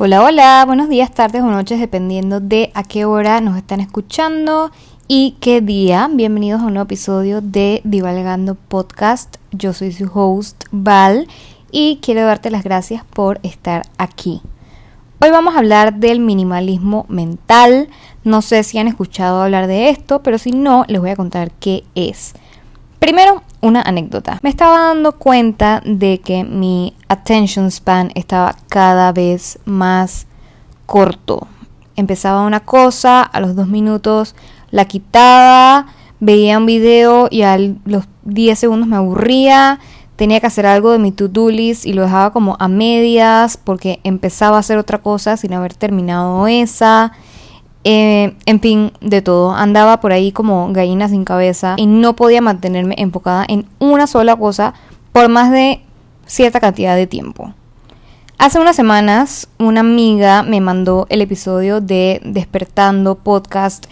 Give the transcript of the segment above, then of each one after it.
Hola, hola, buenos días, tardes o noches, dependiendo de a qué hora nos están escuchando y qué día. Bienvenidos a un nuevo episodio de Divalgando Podcast. Yo soy su host, Val, y quiero darte las gracias por estar aquí. Hoy vamos a hablar del minimalismo mental. No sé si han escuchado hablar de esto, pero si no, les voy a contar qué es. Primero, una anécdota. Me estaba dando cuenta de que mi attention span estaba cada vez más corto. Empezaba una cosa, a los dos minutos la quitaba, veía un video y a los 10 segundos me aburría, tenía que hacer algo de mi to-do list y lo dejaba como a medias porque empezaba a hacer otra cosa sin haber terminado esa. Eh, en fin, de todo. Andaba por ahí como gallina sin cabeza y no podía mantenerme enfocada en una sola cosa por más de cierta cantidad de tiempo. Hace unas semanas una amiga me mandó el episodio de Despertando Podcast.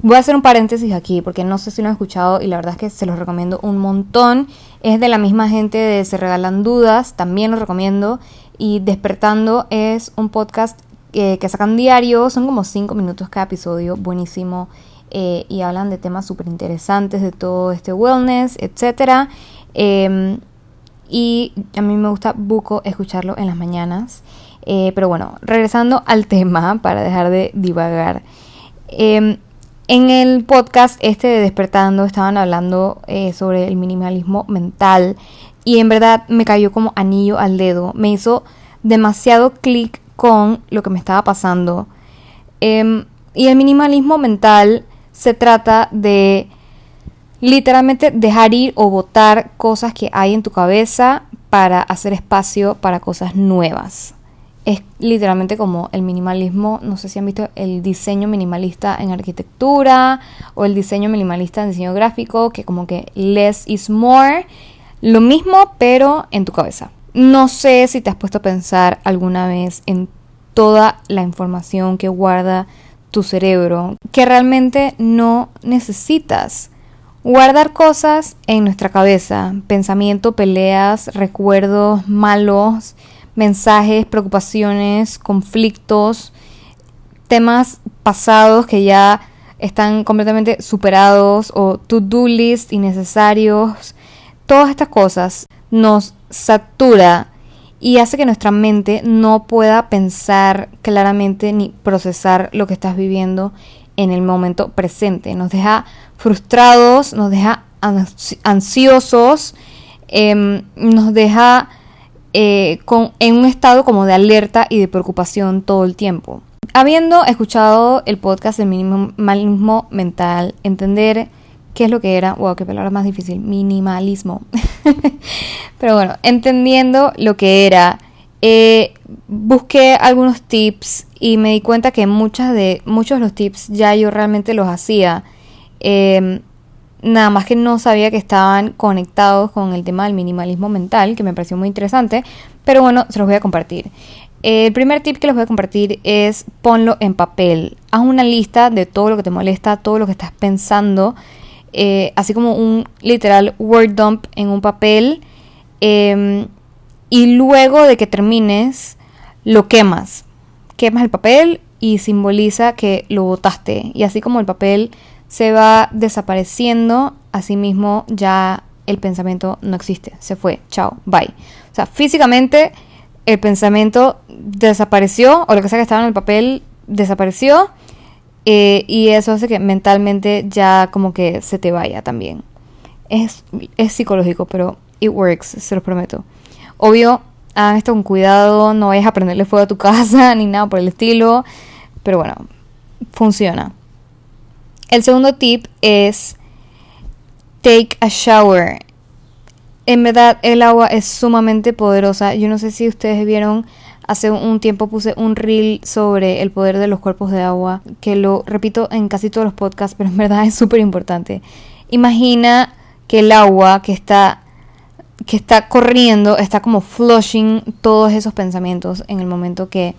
Voy a hacer un paréntesis aquí porque no sé si lo han escuchado y la verdad es que se los recomiendo un montón. Es de la misma gente de Se Regalan Dudas, también lo recomiendo. Y Despertando es un podcast que sacan diario, son como 5 minutos cada episodio, buenísimo. Eh, y hablan de temas súper interesantes de todo este wellness, etc. y a mí me gusta buco escucharlo en las mañanas. Eh, pero bueno, regresando al tema para dejar de divagar. Em, en el podcast este de Despertando estaban hablando eh, sobre el minimalismo mental y en verdad me cayó como anillo al dedo. Me hizo demasiado clic con lo que me estaba pasando. Em, y el minimalismo mental se trata de literalmente dejar ir o botar cosas que hay en tu cabeza para hacer espacio para cosas nuevas. Es literalmente como el minimalismo, no sé si han visto el diseño minimalista en arquitectura o el diseño minimalista en diseño gráfico, que como que less is more, lo mismo pero en tu cabeza. No sé si te has puesto a pensar alguna vez en toda la información que guarda tu cerebro, que realmente no necesitas. Guardar cosas en nuestra cabeza, pensamiento, peleas, recuerdos malos, mensajes, preocupaciones, conflictos, temas pasados que ya están completamente superados o to-do list innecesarios. Todas estas cosas nos satura y hace que nuestra mente no pueda pensar claramente ni procesar lo que estás viviendo en el momento presente. Nos deja frustrados, nos deja ansiosos, em, nos deja eh, con, en un estado como de alerta y de preocupación todo el tiempo. Habiendo escuchado el podcast del minimalismo mental, entender qué es lo que era, wow, qué palabra más difícil, minimalismo. Pero bueno, entendiendo lo que era, eh, busqué algunos tips y me di cuenta que muchas de, muchos de los tips ya yo realmente los hacía. Em, nada más que no sabía que estaban conectados con el tema del minimalismo mental, que me pareció muy interesante. Pero bueno, se los voy a compartir. El primer tip que les voy a compartir es ponlo en papel. Haz una lista de todo lo que te molesta, todo lo que estás pensando eh, así como un literal word dump en un papel. Em, y luego de que termines, lo quemas. Quemas el papel y simboliza que lo botaste. Y así como el papel se va desapareciendo, así mismo ya el pensamiento no existe. Se fue. Chao. Bye. O sea, físicamente el pensamiento desapareció o lo que sea que estaba en el papel desapareció eh, y eso hace que mentalmente ya como que se te vaya también. Es, es psicológico, pero it works, se los prometo. Obvio, hagan esto con cuidado, no vayas a prenderle fuego a tu casa ni nada por el estilo, pero bueno, funciona. El segundo tip es take a shower. En verdad, el agua es sumamente poderosa. Yo no sé si ustedes vieron Hace un tiempo puse un reel sobre el poder de los cuerpos de agua, que lo repito en casi todos los podcasts, pero en verdad es súper importante. Imagina que el agua que está que está corriendo está como flushing todos esos pensamientos en el momento que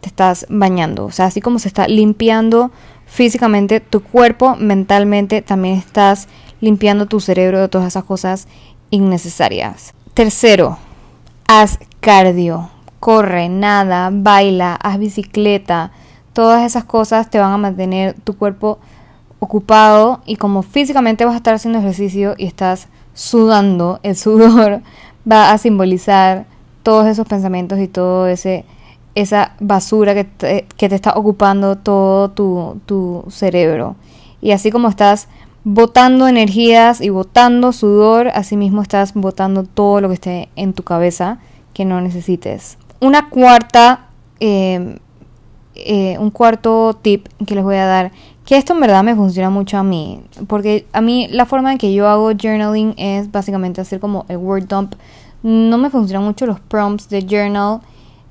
te estás bañando. O sea, así como se está limpiando físicamente tu cuerpo, mentalmente también estás limpiando tu cerebro de todas esas cosas innecesarias. Tercero, haz cardio corre, nada, baila, haz bicicleta. Todas esas cosas te van a mantener tu cuerpo ocupado y como físicamente vas a estar haciendo ejercicio y estás sudando, el sudor va a simbolizar todos esos pensamientos y todo ese esa basura que te, que te está ocupando todo tu, tu cerebro. Y así como estás botando energías y botando sudor, así mismo estás botando todo lo que esté en tu cabeza que no necesites. Una cuarta, eh, eh, un cuarto tip que les voy a dar, que esto en verdad me funciona mucho a mí, porque a mí la forma en que yo hago journaling es básicamente hacer como el word dump. No me funcionan mucho los prompts de journal.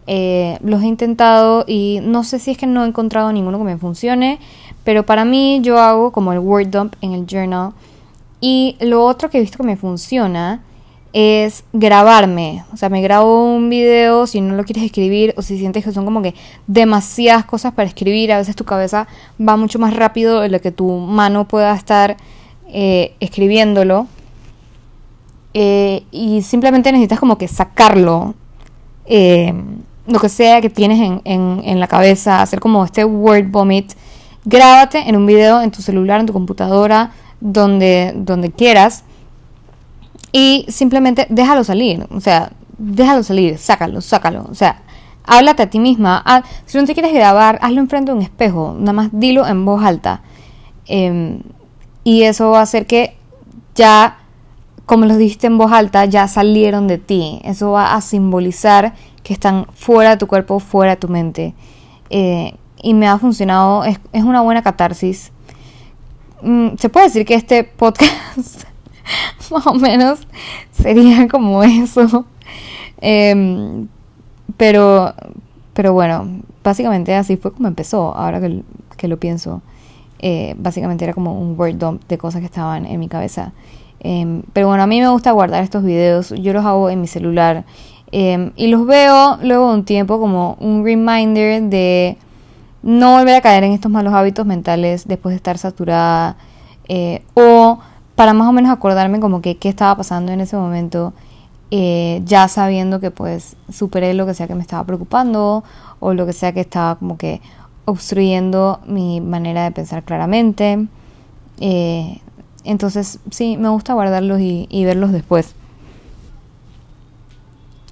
Eh, los he intentado y no sé si es que no he encontrado ninguno que me funcione, pero para mí yo hago como el word dump en el journal. Y lo otro que he visto que me funciona es grabarme. O sea, me grabo un video si no lo quieres escribir o si sientes que son como que demasiadas cosas para escribir. A veces tu cabeza va mucho más rápido de lo que tu mano pueda estar eh, escribiéndolo. Eh, y simplemente necesitas como que sacarlo. Eh, lo que sea que tienes en, en, en la cabeza, hacer como este word vomit. Grábate en un video en tu celular, en tu computadora, donde, donde quieras y simplemente déjalo salir, o sea, déjalo salir, sácalo, sácalo, o sea, háblate a ti misma. Ah, si no te quieres grabar, hazlo enfrente de un espejo, nada más dilo en voz alta. Em, y eso va a hacer que ya, como lo dijiste en voz alta, ya salieron de ti. Eso va a simbolizar que están fuera de tu cuerpo, fuera de tu mente. Eh, y me ha funcionado, es, es una buena catarsis. Mm, se puede decir que este podcast más o menos sería como eso. Em, pero, pero bueno, básicamente así fue como empezó, ahora que, lo pienso. Eh, básicamente era como un word dump de cosas que estaban en mi cabeza. Em, pero bueno, a mí me gusta guardar estos videos, yo los hago en mi celular em, y los veo luego de un tiempo como un reminder de no volver a caer en estos malos hábitos mentales después de estar saturada eh, o para más o menos acordarme como que qué estaba pasando en ese momento, eh, ya sabiendo que pues superé lo que sea que me estaba preocupando o lo que sea que estaba como que obstruyendo mi manera de pensar claramente. Eh, entonces sí, me gusta guardarlos y, verlos después.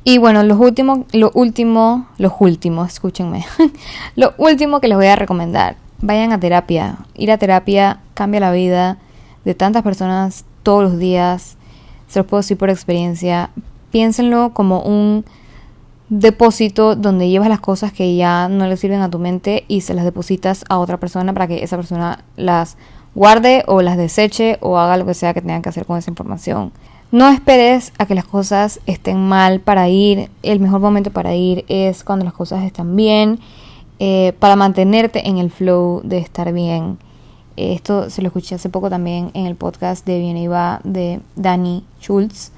Y bueno, los últimos, lo último, los últimos, escúchenme. lo último que les voy a recomendar, vayan a terapia. Ir a terapia cambia la vida de tantas personas todos los días, se los puedo decir por experiencia, piénsenlo como un depósito donde llevas las cosas que ya no le sirven a tu mente y se las depositas a otra persona para que esa persona las guarde o las deseche o haga lo que sea que tengan que hacer con esa información. No esperes a que las cosas estén mal para ir. El mejor momento para ir es cuando las cosas están bien, eh, para mantenerte en el flow de estar bien. Esto se lo escuché hace poco también en el podcast de Viene y Va de Dani Schultz.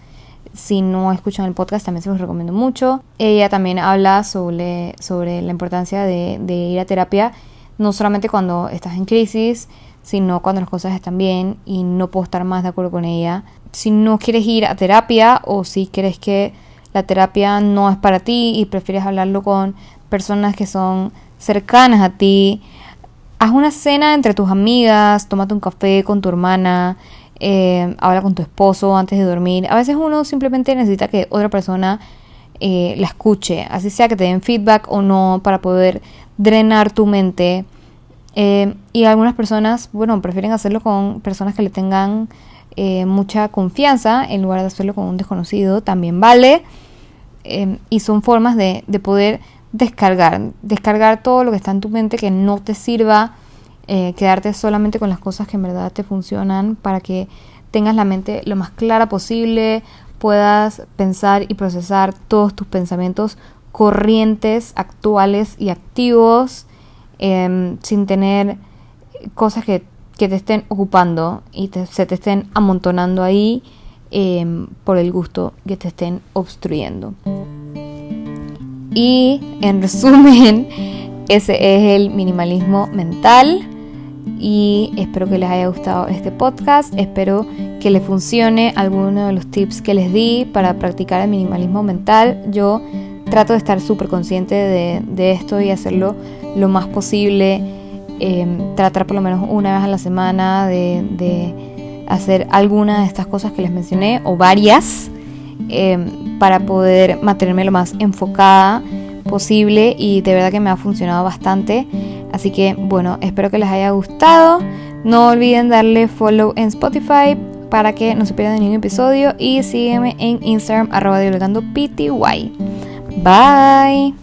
Si no escuchan el podcast, también se los recomiendo mucho. Ella también habla sobre, sobre la importancia de, ir a terapia, no solamente cuando estás en crisis, sino cuando las cosas están bien y no puedo estar más de acuerdo con ella. Si no quieres ir a terapia o si crees que la terapia no es para ti y prefieres hablarlo con personas que son cercanas a ti, haz una cena entre tus amigas, tómate un café con tu hermana, eh, habla con tu esposo antes de dormir. A veces uno simplemente necesita que otra persona eh, la escuche, así sea que te den feedback o no, para poder drenar tu mente. Eh, y algunas personas, bueno, prefieren hacerlo con personas que le tengan mucha confianza en lugar de hacerlo con un desconocido, también vale. y son formas de, de poder descargar, descargar todo lo que está en tu mente que no te sirva, eh, quedarte solamente con las cosas que en verdad te funcionan para que tengas la mente lo más clara posible, puedas pensar y procesar todos tus pensamientos corrientes, actuales y activos, em, sin tener cosas que, te estén ocupando y se te estén amontonando ahí em, por el gusto que te estén obstruyendo. Y en resumen, ese es el minimalismo mental. Y espero que les haya gustado este podcast. Espero que les funcione alguno de los tips que les di para practicar el minimalismo mental. Yo trato de estar súper consciente de, esto y hacerlo lo más posible. Em, tratar por lo menos una vez a la semana de, hacer alguna de estas cosas que les mencioné o varias em, para poder mantenerme lo más enfocada posible y de verdad que me ha funcionado bastante. Así que bueno, espero que les haya gustado. No olviden darle follow en Spotify para que no se pierdan ningún episodio y sígueme en Instagram arroba pty. Bye.